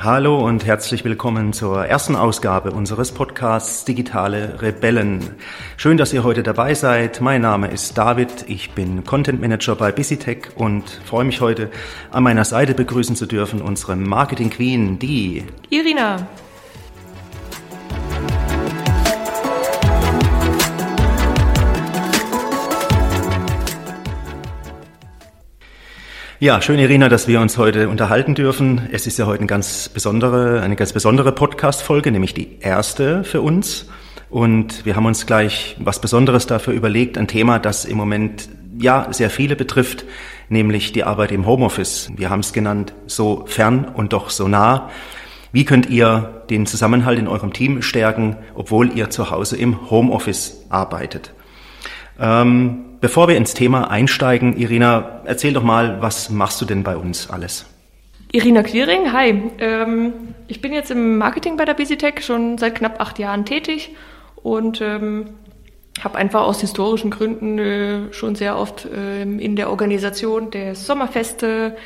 Hallo und herzlich willkommen zur ersten Ausgabe unseres Podcasts Digitale Rebellen. Schön, dass ihr heute dabei seid. Mein Name ist David, ich bin Content Manager bei BusyTech und freue mich heute an meiner Seite begrüßen zu dürfen unsere Marketing Queen, die Irina. Ja, schön, Irina, dass wir uns heute unterhalten dürfen. Es ist ja heute eine ganz besondere, eine ganz besondere Podcast-Folge, nämlich die erste für uns. Und wir haben uns gleich was Besonderes dafür überlegt, ein Thema, das im Moment ja sehr viele betrifft, nämlich die Arbeit im Homeoffice. Wir haben es genannt, so fern und doch so nah. Wie könnt ihr den Zusammenhalt in eurem Team stärken, obwohl ihr zu Hause im Homeoffice arbeitet? Ähm, bevor wir ins Thema einsteigen, Irina, erzähl doch mal, was machst du denn bei uns alles? Irina Quiring, hi. Ähm, ich bin jetzt im Marketing bei der BusyTech schon seit knapp acht Jahren tätig und ähm, habe einfach aus historischen Gründen äh, schon sehr oft äh, in der Organisation der Sommerfeste,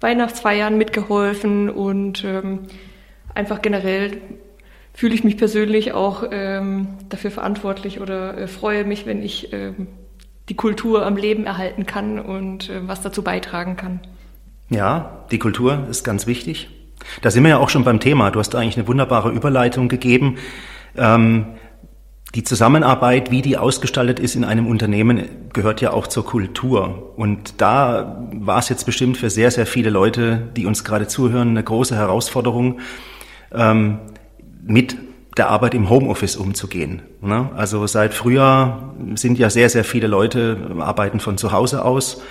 Weihnachtsfeiern mitgeholfen und ähm, einfach generell fühle ich mich persönlich auch ähm, dafür verantwortlich oder äh, freue mich, wenn ich ähm, die Kultur am Leben erhalten kann und äh, was dazu beitragen kann. Ja, die Kultur ist ganz wichtig. Da sind wir ja auch schon beim Thema. Du hast eigentlich eine wunderbare Überleitung gegeben. Ähm, die Zusammenarbeit, wie die ausgestaltet ist in einem Unternehmen, gehört ja auch zur Kultur. Und da war es jetzt bestimmt für sehr, sehr viele Leute, die uns gerade zuhören, eine große Herausforderung, ähm, mit der Arbeit im Homeoffice umzugehen. Ne? Also seit Frühjahr sind ja sehr, sehr viele Leute arbeiten von zu Hause aus.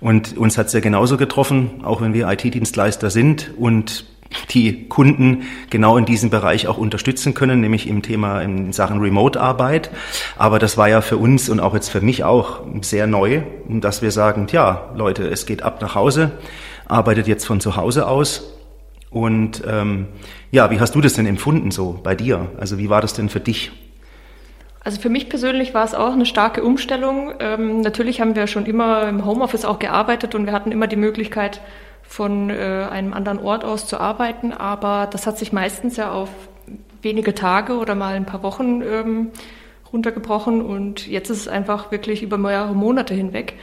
Und uns hat es ja genauso getroffen, auch wenn wir IT-Dienstleister sind und die Kunden genau in diesem Bereich auch unterstützen können, nämlich im Thema in Sachen Remote-Arbeit. Aber das war ja für uns und auch jetzt für mich auch sehr neu, dass wir sagen, ja, Leute, es geht ab nach Hause, arbeitet jetzt von zu Hause aus und ähm, ja, wie hast du das denn empfunden so bei dir? Also wie war das denn für dich? Also für mich persönlich war es auch eine starke Umstellung. Ähm, natürlich haben wir schon immer im Homeoffice auch gearbeitet und wir hatten immer die Möglichkeit, von äh, einem anderen Ort aus zu arbeiten, aber das hat sich meistens ja auf wenige Tage oder mal ein paar Wochen ähm, runtergebrochen und jetzt ist es einfach wirklich über mehrere Monate hinweg.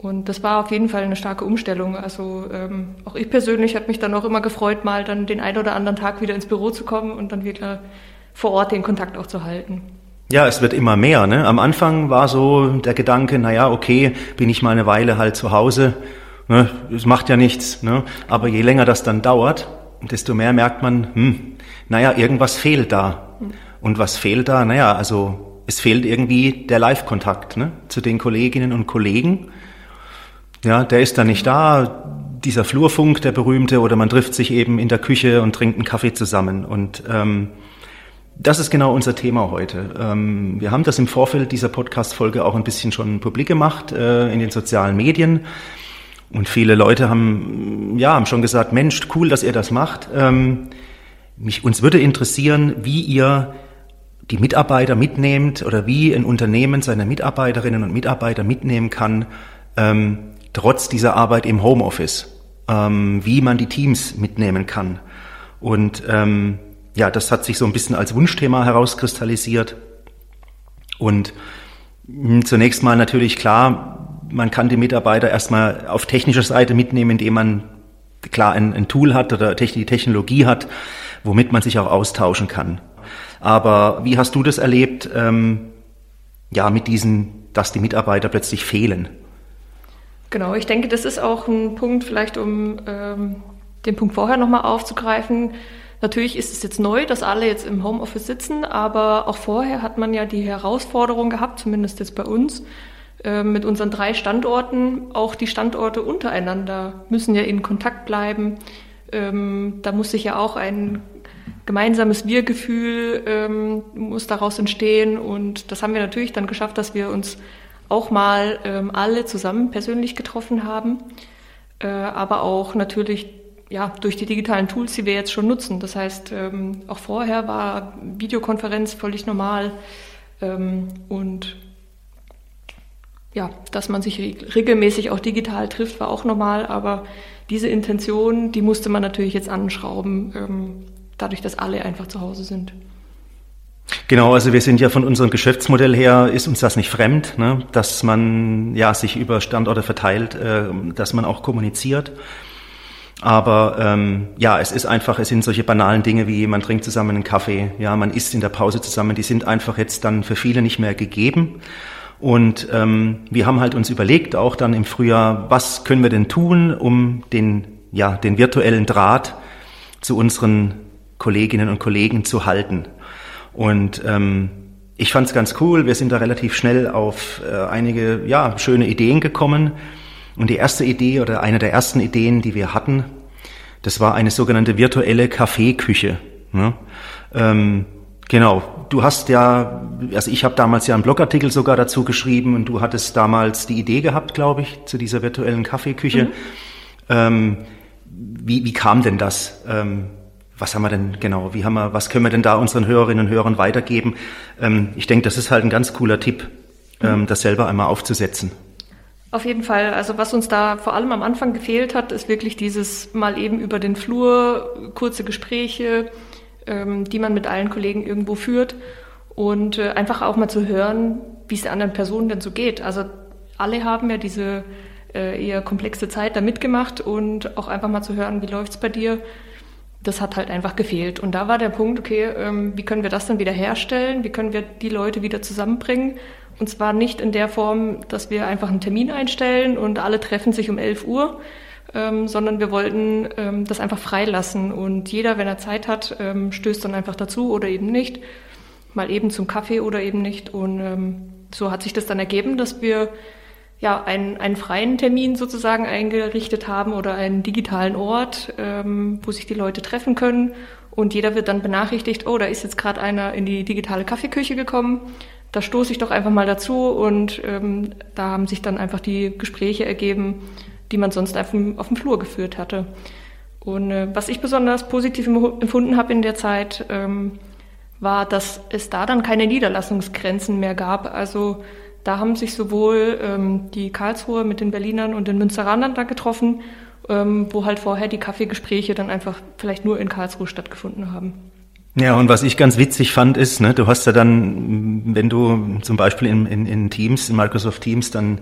Und das war auf jeden Fall eine starke Umstellung. Also ähm, auch ich persönlich habe mich dann auch immer gefreut, mal dann den einen oder anderen Tag wieder ins Büro zu kommen und dann wieder vor Ort den Kontakt auch zu halten. Ja, es wird immer mehr. Ne? Am Anfang war so der Gedanke, na ja, okay, bin ich mal eine Weile halt zu Hause. Ne? Es macht ja nichts. Ne? Aber je länger das dann dauert, desto mehr merkt man, hm, naja, irgendwas fehlt da. Hm. Und was fehlt da? Naja, also es fehlt irgendwie der Live-Kontakt ne? zu den Kolleginnen und Kollegen ja, der ist dann nicht da, dieser Flurfunk, der berühmte, oder man trifft sich eben in der Küche und trinkt einen Kaffee zusammen. Und ähm, das ist genau unser Thema heute. Ähm, wir haben das im Vorfeld dieser Podcast-Folge auch ein bisschen schon publik gemacht äh, in den sozialen Medien. Und viele Leute haben, ja, haben schon gesagt, Mensch, cool, dass ihr das macht. Ähm, mich, uns würde interessieren, wie ihr die Mitarbeiter mitnehmt oder wie ein Unternehmen seine Mitarbeiterinnen und Mitarbeiter mitnehmen kann, ähm, trotz dieser Arbeit im Homeoffice, ähm, wie man die Teams mitnehmen kann. Und ähm, ja, das hat sich so ein bisschen als Wunschthema herauskristallisiert. Und hm, zunächst mal natürlich klar, man kann die Mitarbeiter erstmal auf technischer Seite mitnehmen, indem man klar ein, ein Tool hat oder die Technologie hat, womit man sich auch austauschen kann. Aber wie hast du das erlebt, ähm, ja, mit diesen, dass die Mitarbeiter plötzlich fehlen? Genau, ich denke, das ist auch ein Punkt, vielleicht um ähm, den Punkt vorher nochmal aufzugreifen. Natürlich ist es jetzt neu, dass alle jetzt im Homeoffice sitzen, aber auch vorher hat man ja die Herausforderung gehabt, zumindest jetzt bei uns, äh, mit unseren drei Standorten. Auch die Standorte untereinander müssen ja in Kontakt bleiben. Ähm, da muss sich ja auch ein gemeinsames Wir-Gefühl ähm, muss daraus entstehen und das haben wir natürlich dann geschafft, dass wir uns auch mal ähm, alle zusammen persönlich getroffen haben, äh, aber auch natürlich ja, durch die digitalen Tools, die wir jetzt schon nutzen. Das heißt, ähm, auch vorher war Videokonferenz völlig normal. Ähm, und ja, dass man sich regelmäßig auch digital trifft, war auch normal, aber diese Intention, die musste man natürlich jetzt anschrauben, ähm, dadurch, dass alle einfach zu Hause sind. Genau, also wir sind ja von unserem Geschäftsmodell her, ist uns das nicht fremd, ne? dass man ja sich über Standorte verteilt, äh, dass man auch kommuniziert. Aber ähm, ja, es ist einfach, es sind solche banalen Dinge wie man trinkt zusammen einen Kaffee, ja, man isst in der Pause zusammen, die sind einfach jetzt dann für viele nicht mehr gegeben. Und ähm, wir haben halt uns überlegt, auch dann im Frühjahr, was können wir denn tun, um den, ja, den virtuellen Draht zu unseren Kolleginnen und Kollegen zu halten. Und ähm, ich fand es ganz cool. Wir sind da relativ schnell auf äh, einige ja, schöne Ideen gekommen. Und die erste Idee oder eine der ersten Ideen, die wir hatten, das war eine sogenannte virtuelle Kaffeeküche. Ne? Ähm, genau, du hast ja, also ich habe damals ja einen Blogartikel sogar dazu geschrieben und du hattest damals die Idee gehabt, glaube ich, zu dieser virtuellen Kaffeeküche. Mhm. Ähm, wie, wie kam denn das? Ähm, was haben wir denn genau? Wie haben wir, was können wir denn da unseren Hörerinnen und Hörern weitergeben? Ähm, ich denke, das ist halt ein ganz cooler Tipp, ähm, mhm. das selber einmal aufzusetzen. Auf jeden Fall. Also was uns da vor allem am Anfang gefehlt hat, ist wirklich dieses mal eben über den Flur kurze Gespräche, ähm, die man mit allen Kollegen irgendwo führt und äh, einfach auch mal zu hören, wie es der anderen Person denn so geht. Also alle haben ja diese äh, eher komplexe Zeit da mitgemacht und auch einfach mal zu hören, wie läuft's bei dir das hat halt einfach gefehlt. Und da war der Punkt, okay, ähm, wie können wir das dann wieder herstellen? Wie können wir die Leute wieder zusammenbringen? Und zwar nicht in der Form, dass wir einfach einen Termin einstellen und alle treffen sich um 11 Uhr, ähm, sondern wir wollten ähm, das einfach freilassen. Und jeder, wenn er Zeit hat, stößt dann einfach dazu oder eben nicht. Mal eben zum Kaffee oder eben nicht. Und so hat sich das dann ergeben, dass wir ja, einen, einen freien Termin sozusagen eingerichtet haben oder einen digitalen Ort, ähm, wo sich die Leute treffen können. Und jeder wird dann benachrichtigt, oh, da ist jetzt gerade einer in die digitale Kaffeeküche gekommen. Da stoße ich doch einfach mal dazu und ähm, da haben sich dann einfach die Gespräche ergeben, die man sonst einfach auf dem Flur geführt hatte. Und äh, was ich besonders positiv empfunden habe in der Zeit, ähm, war, dass es da dann keine Niederlassungsgrenzen mehr gab. Also da haben sich sowohl ähm, die Karlsruhe mit den Berlinern und den Münsteranern da getroffen, ähm, wo halt vorher die Kaffeegespräche dann einfach vielleicht nur in Karlsruhe stattgefunden haben. Ja, und was ich ganz witzig fand, ist, ne, du hast ja dann, wenn du zum Beispiel in, in, in Teams, in Microsoft Teams, dann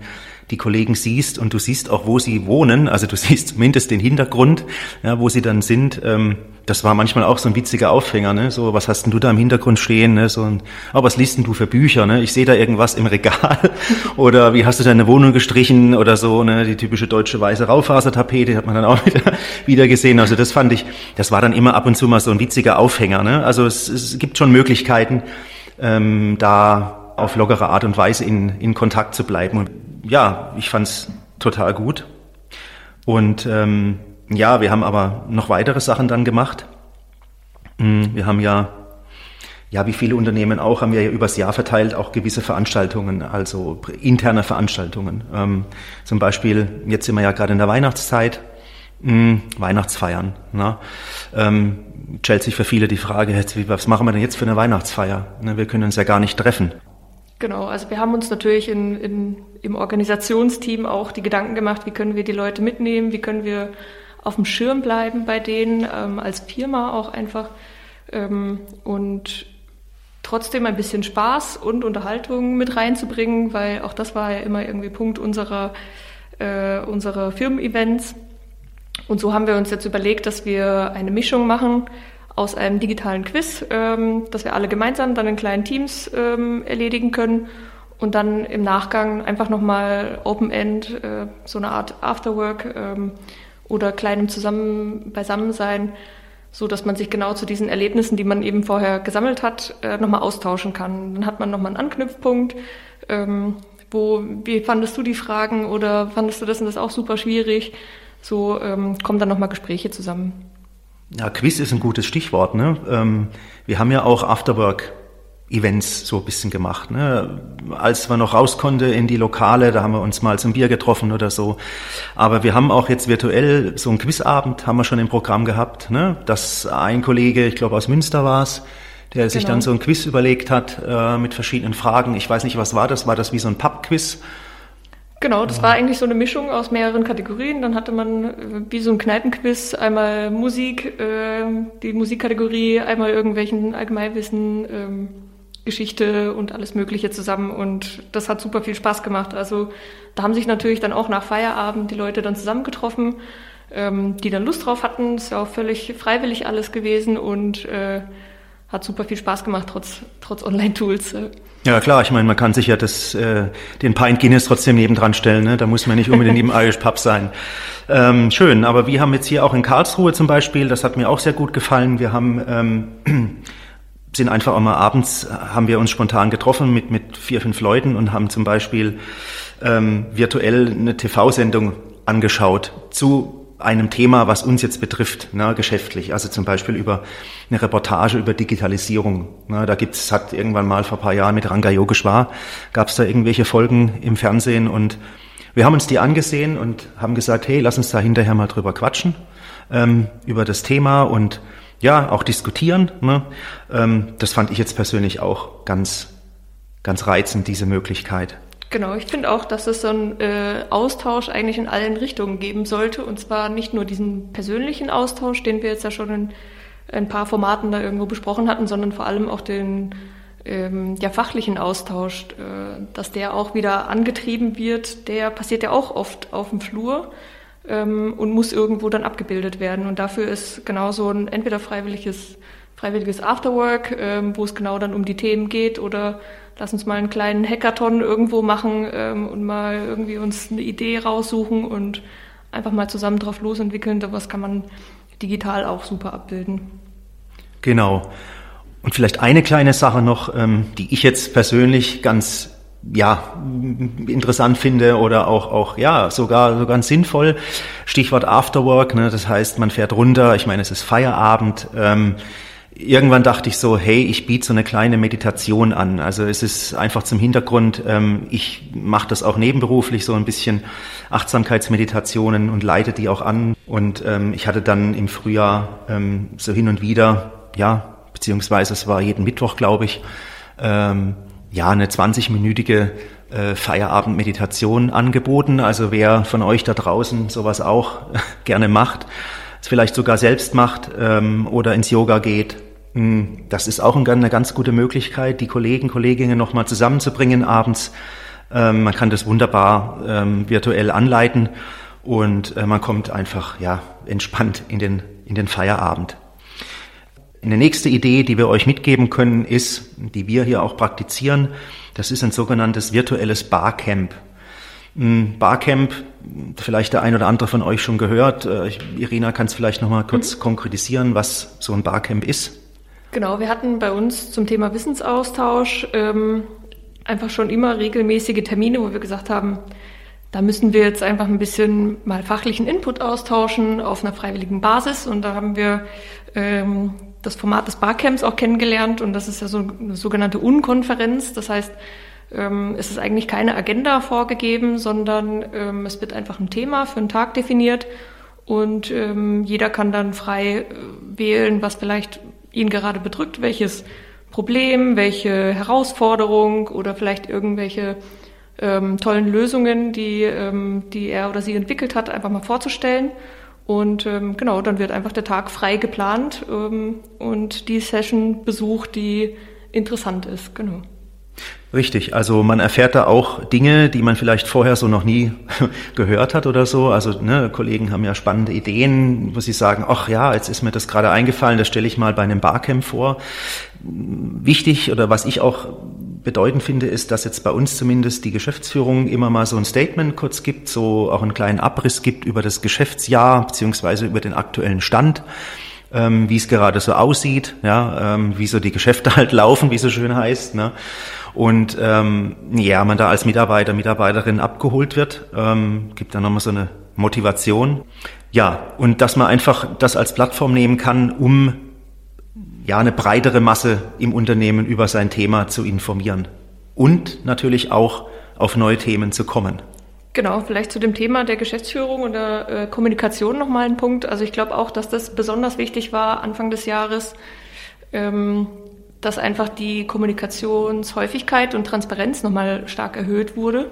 die Kollegen siehst und du siehst auch, wo sie wohnen, also du siehst zumindest den Hintergrund, ja, wo sie dann sind. Ähm, das war manchmal auch so ein witziger Aufhänger, ne? So, was hast denn du da im Hintergrund stehen? Ne? So ein, oh, was liest denn du für Bücher? Ne? Ich sehe da irgendwas im Regal. oder wie hast du deine Wohnung gestrichen oder so, ne? Die typische deutsche weiße Raufasertapete hat man dann auch wieder, wieder gesehen. Also das fand ich, das war dann immer ab und zu mal so ein witziger Aufhänger. Ne? Also es, es gibt schon Möglichkeiten, ähm, da auf lockere Art und Weise in, in Kontakt zu bleiben. Und ja, ich fand's total gut. Und ähm, ja, wir haben aber noch weitere Sachen dann gemacht. Hm, wir haben ja, ja, wie viele Unternehmen auch, haben wir ja übers Jahr verteilt auch gewisse Veranstaltungen, also interne Veranstaltungen. Ähm, zum Beispiel, jetzt sind wir ja gerade in der Weihnachtszeit, mh, hm, Weihnachtsfeiern. Ne? Ähm, stellt sich für viele die Frage, was machen wir denn jetzt für eine Weihnachtsfeier? Ne, wir können uns ja gar nicht treffen. Genau, also wir haben uns natürlich in, in, im Organisationsteam auch die Gedanken gemacht, wie können wir die Leute mitnehmen, wie können wir auf dem Schirm bleiben bei denen, ähm, als Firma auch einfach. Ähm, und trotzdem ein bisschen Spaß und Unterhaltung mit reinzubringen, weil auch das war ja immer irgendwie Punkt unserer, äh, unserer Firmen-Events. Und so haben wir uns jetzt überlegt, dass wir eine Mischung machen aus einem digitalen Quiz, ähm, dass wir alle gemeinsam dann in kleinen Teams ähm, erledigen können und dann im Nachgang einfach nochmal Open End, äh, so eine Art Afterwork ähm, oder kleinem Zusammen Beisammensein, so dass man sich genau zu diesen Erlebnissen, die man eben vorher gesammelt hat, äh, nochmal austauschen kann. Dann hat man nochmal einen Anknüpfpunkt. Ähm, wo, wie fandest du die Fragen oder fandest du das und das auch super schwierig? So ähm, kommen dann nochmal Gespräche zusammen. Ja, Quiz ist ein gutes Stichwort. Ne? Ähm, wir haben ja auch Afterwork Events so ein bisschen gemacht. Ne? Als man noch raus konnte in die Lokale, da haben wir uns mal zum Bier getroffen oder so. Aber wir haben auch jetzt virtuell so einen Quizabend, haben wir schon im Programm gehabt, ne? dass ein Kollege, ich glaube aus Münster war es, der sich Genau. dann so ein Quiz überlegt hat äh, mit verschiedenen Fragen. Ich weiß nicht, was war das? War das wie so ein Pub-Quiz? Genau, das war eigentlich so eine Mischung aus mehreren Kategorien. Dann hatte man äh, wie so ein Kneipenquiz einmal Musik, äh, die Musikkategorie, einmal irgendwelchen Allgemeinwissen, ähm, Geschichte und alles Mögliche zusammen. Und das hat super viel Spaß gemacht. Also da haben sich natürlich dann auch nach Feierabend die Leute dann zusammengetroffen, ähm, die dann Lust drauf hatten. Ist ja auch völlig freiwillig alles gewesen und äh, hat super viel Spaß gemacht, trotz, trotz Online-Tools. Ja klar, ich meine, man kann sich ja das, äh, den Pint Guinness trotzdem nebendran stellen, ne? da muss man nicht unbedingt im Irish Pub sein. Ähm, schön, aber wir haben jetzt hier auch in Karlsruhe zum Beispiel, das hat mir auch sehr gut gefallen, wir haben ähm, sind einfach auch mal abends, haben wir uns spontan getroffen mit, mit vier, fünf Leuten und haben zum Beispiel ähm, virtuell eine TV-Sendung angeschaut zu einem Thema, was uns jetzt betrifft, ne, geschäftlich. Also zum Beispiel über eine Reportage über Digitalisierung. Ne, da gibt's, hat irgendwann mal vor paar Jahren mit Ranga Yogeshwar, gab's da irgendwelche Folgen im Fernsehen und wir haben uns die angesehen und haben gesagt, hey, lass uns da hinterher mal drüber quatschen, ähm, über das Thema und ja, auch diskutieren. Ne? Ähm, das fand ich jetzt persönlich auch ganz, ganz reizend, diese Möglichkeit. Genau, ich finde auch, dass es so einen äh, Austausch eigentlich in allen Richtungen geben sollte. Und zwar nicht nur diesen persönlichen Austausch, den wir jetzt ja schon in ein paar Formaten da irgendwo besprochen hatten, sondern vor allem auch den ähm, ja, fachlichen Austausch, äh, dass der auch wieder angetrieben wird. Der passiert ja auch oft auf dem Flur ähm, und muss irgendwo dann abgebildet werden. Und dafür ist genau so ein entweder freiwilliges, freiwilliges Afterwork, ähm, wo es genau dann um die Themen geht oder lass uns mal einen kleinen Hackathon irgendwo machen ähm, und mal irgendwie uns eine Idee raussuchen und einfach mal zusammen drauf losentwickeln. Was kann man digital auch super abbilden. Genau. Und vielleicht eine kleine Sache noch, ähm, die ich jetzt persönlich ganz ja, interessant finde oder auch, auch ja, sogar, sogar sinnvoll. Stichwort Afterwork, ne, das heißt, man fährt runter, ich meine, es ist Feierabend. Ähm, irgendwann dachte ich so, hey, ich biete so eine kleine Meditation an. Also es ist einfach zum Hintergrund, ähm, ich mache das auch nebenberuflich, so ein bisschen Achtsamkeitsmeditationen und leite die auch an. Und ähm, ich hatte dann im Frühjahr ähm, so hin und wieder, ja, beziehungsweise es war jeden Mittwoch, glaube ich, ähm, ja, eine 20-minütige äh, Feierabendmeditation angeboten. Also wer von euch da draußen sowas auch gerne macht, es vielleicht sogar selbst macht ähm, oder ins Yoga geht, mh, das ist auch ein, eine ganz gute Möglichkeit, die Kollegen, Kolleginnen nochmal zusammenzubringen abends. Ähm, man kann das wunderbar ähm, virtuell anleiten und äh, man kommt einfach ja entspannt in den in den Feierabend. Eine nächste Idee, die wir euch mitgeben können, ist, die wir hier auch praktizieren, das ist ein sogenanntes virtuelles Barcamp. Ein Barcamp, vielleicht der ein oder andere von euch schon gehört. Äh, Irina, kannst vielleicht noch mal kurz mhm. konkretisieren, was so ein Barcamp ist? Genau, wir hatten bei uns zum Thema Wissensaustausch ähm, einfach schon immer regelmäßige Termine, wo wir gesagt haben, da müssen wir jetzt einfach ein bisschen mal fachlichen Input austauschen auf einer freiwilligen Basis. Und da haben wir ähm, das Format des Barcamps auch kennengelernt und das ist ja so eine sogenannte Unkonferenz. Das heißt, ähm, es ist eigentlich keine Agenda vorgegeben, sondern ähm, es wird einfach ein Thema für einen Tag definiert und ähm, jeder kann dann frei äh, wählen, was vielleicht ihn gerade bedrückt, welches Problem, welche Herausforderung oder vielleicht irgendwelche ähm, tollen Lösungen, die, ähm, die er oder sie entwickelt hat, einfach mal vorzustellen. Und ähm, genau, dann wird einfach der Tag frei geplant ähm, und die Session besucht, die interessant ist. Genau. Richtig, also man erfährt da auch Dinge, die man vielleicht vorher so noch nie gehört hat oder so. Also ne, Kollegen haben ja spannende Ideen, wo sie sagen, ach ja, jetzt ist mir das gerade eingefallen, das stelle ich mal bei einem Barcamp vor. Wichtig oder was ich auch bedeutend finde, ist, dass jetzt bei uns zumindest die Geschäftsführung immer mal so ein Statement kurz gibt, so auch einen kleinen Abriss gibt über das Geschäftsjahr beziehungsweise über den aktuellen Stand, ähm, wie es gerade so aussieht, ja, ähm, wie so die Geschäfte halt laufen, wie so schön heißt, ne? Und ähm, ja, man da als Mitarbeiter, Mitarbeiterin abgeholt wird, ähm, gibt dann nochmal so eine Motivation. Ja, und dass man einfach das als Plattform nehmen kann, um ja, eine breitere Masse im Unternehmen über sein Thema zu informieren und natürlich auch auf neue Themen zu kommen. Genau, vielleicht zu dem Thema der Geschäftsführung und der äh, Kommunikation nochmal ein Punkt. Also ich glaube auch, dass das besonders wichtig war Anfang des Jahres, ähm, dass einfach die Kommunikationshäufigkeit und Transparenz nochmal stark erhöht wurde.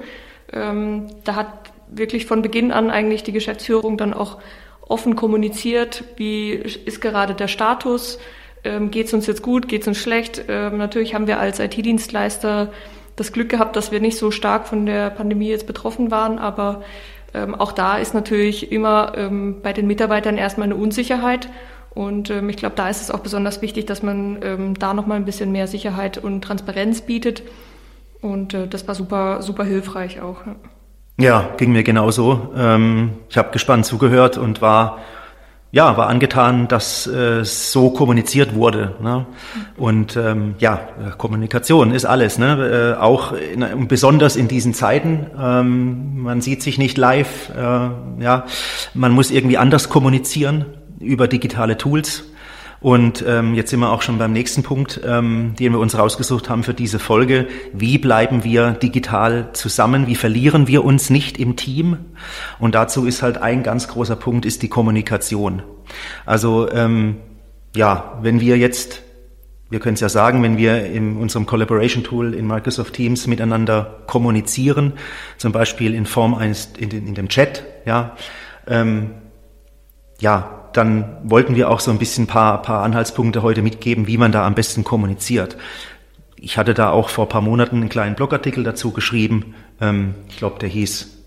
Ähm, da hat wirklich von Beginn an eigentlich die Geschäftsführung dann auch offen kommuniziert, wie ist gerade der Status, ähm, geht es uns jetzt gut, geht es uns schlecht. Ähm, natürlich haben wir als IT-Dienstleister das Glück gehabt, dass wir nicht so stark von der Pandemie jetzt betroffen waren, aber ähm, auch da ist natürlich immer ähm, bei den Mitarbeitern erstmal eine Unsicherheit. Und ähm, ich glaube, da ist es auch besonders wichtig, dass man ähm, da nochmal ein bisschen mehr Sicherheit und Transparenz bietet. Und äh, das war super, super hilfreich auch. Ja, ging mir genauso. Ähm, ich habe gespannt zugehört und war ja, war angetan, dass äh, so kommuniziert wurde. Ne? Und ähm, ja, Kommunikation ist alles, ne? äh, auch in, besonders in diesen Zeiten. Ähm, man sieht sich nicht live, äh, ja, man muss irgendwie anders kommunizieren über digitale Tools. Und ähm, jetzt sind wir auch schon beim nächsten Punkt, ähm, den wir uns rausgesucht haben für diese Folge. Wie bleiben wir digital zusammen? Wie verlieren wir uns nicht im Team? Und dazu ist halt ein ganz großer Punkt, ist die Kommunikation. Also ähm, ja, wenn wir jetzt, wir können es ja sagen, wenn wir in unserem Collaboration Tool in Microsoft Teams miteinander kommunizieren, zum Beispiel in Form eines, in, in dem Chat, ja, ähm, ja, dann wollten wir auch so ein bisschen ein paar, paar Anhaltspunkte heute mitgeben, wie man da am besten kommuniziert. Ich hatte da auch vor ein paar Monaten einen kleinen Blogartikel dazu geschrieben. Ähm, ich glaube, der hieß,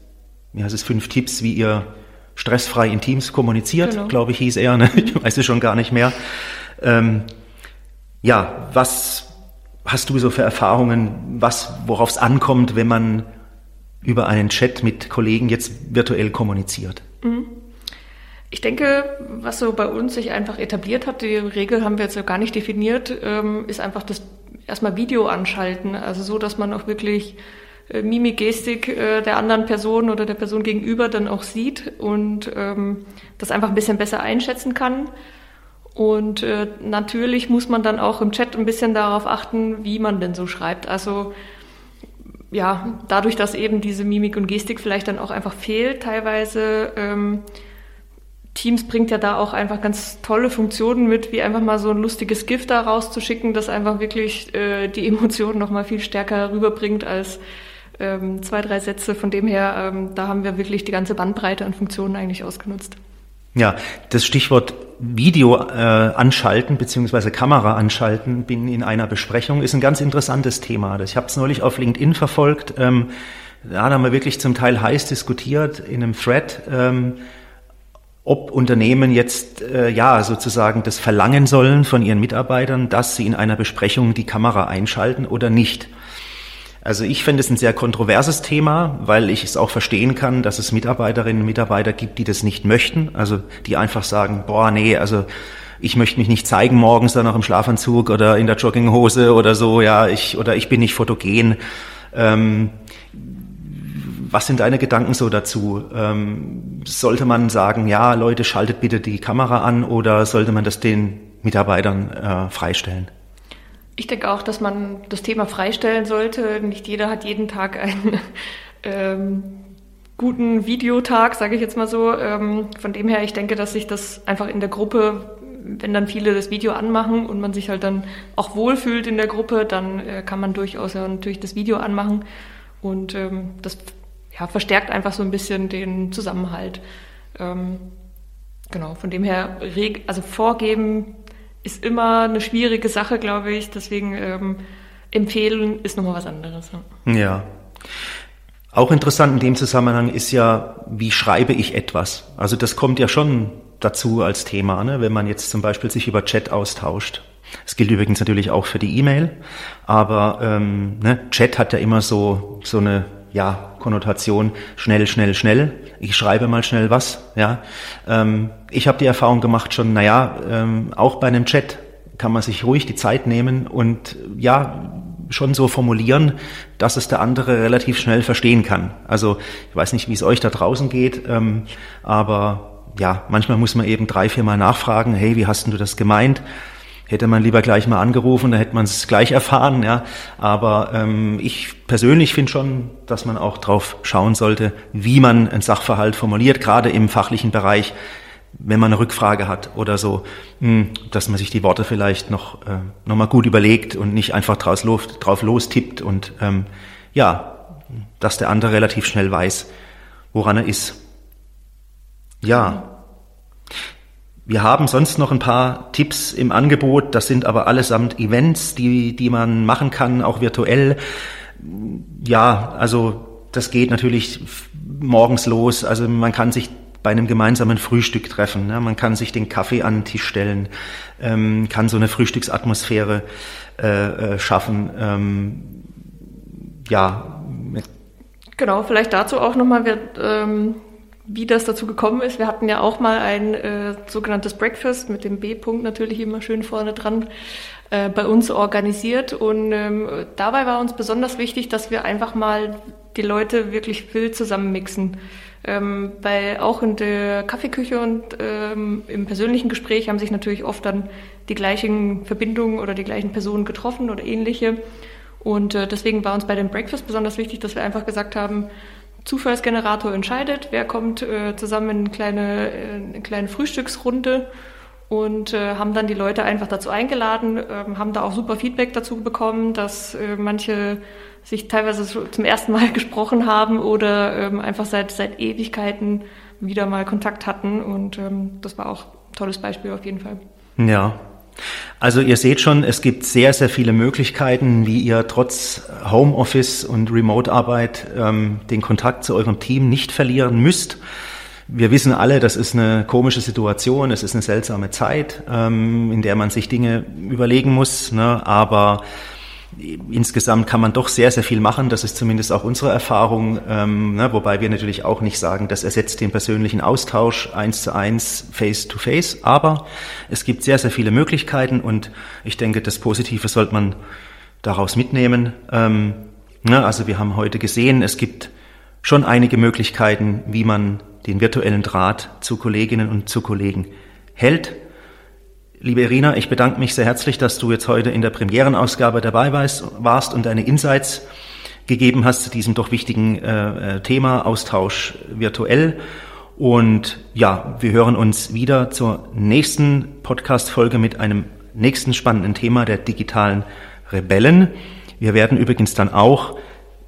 wie heißt es, fünf Tipps, wie ihr stressfrei in Teams kommuniziert, genau. glaube ich, hieß er. Ne? Ich weiß es schon gar nicht mehr. Ähm, ja, was hast du so für Erfahrungen, was, worauf es ankommt, wenn man über einen Chat mit Kollegen jetzt virtuell kommuniziert? Mhm. Ich denke, was so bei uns sich einfach etabliert hat, die Regel haben wir jetzt gar nicht definiert, ähm, ist einfach das erstmal Video anschalten. Also so, dass man auch wirklich äh, Mimik, Gestik äh, der anderen Person oder der Person gegenüber dann auch sieht und ähm, das einfach ein bisschen besser einschätzen kann. Und äh, natürlich muss man dann auch im Chat ein bisschen darauf achten, wie man denn so schreibt. Also ja, dadurch, dass eben diese Mimik und Gestik vielleicht dann auch einfach fehlt, teilweise ähm, Teams bringt ja da auch einfach ganz tolle Funktionen mit, wie einfach mal so ein lustiges Gift da rauszuschicken, das einfach wirklich äh, die Emotionen noch mal viel stärker rüberbringt als ähm, zwei, drei Sätze. Von dem her, ähm, da haben wir wirklich die ganze Bandbreite an Funktionen eigentlich ausgenutzt. Ja, das Stichwort Video äh, anschalten beziehungsweise Kamera anschalten bin in einer Besprechung ist ein ganz interessantes Thema. Ich habe es neulich auf LinkedIn verfolgt. Ähm, da haben wir wirklich zum Teil heiß diskutiert in einem Thread. Ähm, ob Unternehmen jetzt äh, ja sozusagen das verlangen sollen von ihren Mitarbeitern, dass sie in einer Besprechung die Kamera einschalten oder nicht. Also ich finde es ein sehr kontroverses Thema, weil ich es auch verstehen kann, dass es Mitarbeiterinnen und Mitarbeiter gibt, die das nicht möchten, also die einfach sagen, boah, nee, also ich möchte mich nicht zeigen morgens dann noch im Schlafanzug oder in der Jogginghose oder so, ja, ich oder ich bin nicht fotogen. Ähm, was sind deine Gedanken so dazu? Ähm, sollte man sagen, ja, Leute, schaltet bitte die Kamera an oder sollte man das den Mitarbeitern äh, freistellen? Ich denke auch, dass man das Thema freistellen sollte. Nicht jeder hat jeden Tag einen ähm, guten Videotag, sage ich jetzt mal so. Ähm, von dem her, ich denke, dass sich das einfach in der Gruppe, wenn dann viele das Video anmachen und man sich halt dann auch wohlfühlt in der Gruppe, dann äh, kann man durchaus ja natürlich das Video anmachen. Und ähm, das ja, verstärkt einfach so ein bisschen den Zusammenhalt. Ähm, genau, von dem her, also vorgeben ist immer eine schwierige Sache, glaube ich. Deswegen ähm, empfehlen ist nochmal was anderes. Ja. Auch interessant in dem Zusammenhang ist ja, wie schreibe ich etwas? Also das kommt ja schon dazu als Thema, ne? wenn man jetzt zum Beispiel sich über Chat austauscht. Es gilt übrigens natürlich auch für die E-Mail, aber ähm, ne, Chat hat ja immer so so eine ja, Konnotation schnell, schnell, schnell. Ich schreibe mal schnell was. Ja, ähm, ich habe die Erfahrung gemacht schon. Naja, ähm, auch bei einem Chat kann man sich ruhig die Zeit nehmen und ja schon so formulieren, dass es der andere relativ schnell verstehen kann. Also ich weiß nicht, wie es euch da draußen geht, ähm, aber ja, manchmal muss man eben drei, vier Mal nachfragen. Hey, wie hast denn du das gemeint? Hätte man lieber gleich mal angerufen, da hätte man es gleich erfahren. Ja. Aber ähm, ich persönlich finde schon, dass man auch drauf schauen sollte, wie man einen Sachverhalt formuliert, gerade im fachlichen Bereich. wenn man eine Rückfrage hat oder so, hm, dass man sich die Worte vielleicht noch, äh, noch mal gut überlegt und nicht einfach draus los, drauf lostippt und ähm, ja, dass der andere relativ schnell weiß, woran er ist. Ja. Wir haben sonst noch ein paar Tipps im Angebot. Das sind aber allesamt Events, die, die man machen kann, auch virtuell. Ja, also das geht natürlich morgens los. Also man kann sich bei einem gemeinsamen Frühstück treffen. Ne? Man kann sich den Kaffee an den Tisch stellen, ähm, kann so eine Frühstücksatmosphäre äh, äh, schaffen. Ähm, ja. Genau, vielleicht dazu auch nochmal, ähm, wie das dazu gekommen ist. Wir hatten ja auch mal ein äh, sogenanntes Breakfast mit dem B-Punkt natürlich immer schön vorne dran äh, bei uns organisiert. Und ähm, dabei war uns besonders wichtig, dass wir einfach mal die Leute wirklich wild zusammenmixen. Ähm, weil auch in der Kaffeeküche und ähm, im persönlichen Gespräch haben sich natürlich oft dann die gleichen Verbindungen oder die gleichen Personen getroffen oder ähnliche. Und äh, deswegen war uns bei dem Breakfast besonders wichtig, dass wir einfach gesagt haben, Zufallsgenerator entscheidet, wer kommt äh, zusammen in eine kleine, äh, eine kleine Frühstücksrunde und äh, haben dann die Leute einfach dazu eingeladen, ähm, haben da auch super Feedback dazu bekommen, dass äh, manche sich teilweise zum ersten Mal gesprochen haben oder ähm, einfach seit, seit Ewigkeiten wieder mal Kontakt hatten. Und ähm, das war auch ein tolles Beispiel auf jeden Fall. Ja. Also ihr seht schon, es gibt sehr, sehr viele Möglichkeiten, wie ihr trotz Homeoffice und Remote-Arbeit ähm, den Kontakt zu eurem Team nicht verlieren müsst. Wir wissen alle, das ist eine komische Situation, es ist eine seltsame Zeit, ähm, in der man sich Dinge überlegen muss, ne? aber insgesamt kann man doch sehr, sehr viel machen. Das ist zumindest auch unsere Erfahrung, ähm, ne, wobei wir natürlich auch nicht sagen, das ersetzt den persönlichen Austausch eins zu eins, face to face. Aber es gibt sehr, sehr viele Möglichkeiten und ich denke, das Positive sollte man daraus mitnehmen. Ähm, ne, also wir haben heute gesehen, es gibt schon einige Möglichkeiten, wie man den virtuellen Draht zu Kolleginnen und zu Kollegen hält. Liebe Irina, ich bedanke mich sehr herzlich, dass du jetzt heute in der Premierenausgabe dabei warst und deine Insights gegeben hast zu diesem doch wichtigen äh, äh, Thema Austausch virtuell. Und ja, wir hören uns wieder zur nächsten Podcast-Folge mit einem nächsten spannenden Thema der digitalen Rebellen. Wir werden übrigens dann auch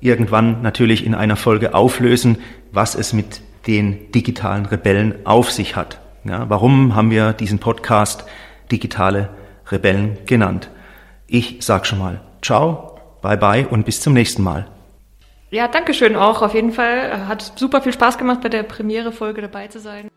irgendwann natürlich in einer Folge auflösen, was es mit den digitalen Rebellen auf sich hat. Ja, warum haben wir diesen Podcast digitale Rebellen genannt. Ich sag schon mal Ciao, bye bye und bis zum nächsten Mal. Ja, danke schön auch auf jeden Fall. Hat super viel Spaß gemacht, bei der Premiere-Folge dabei zu sein.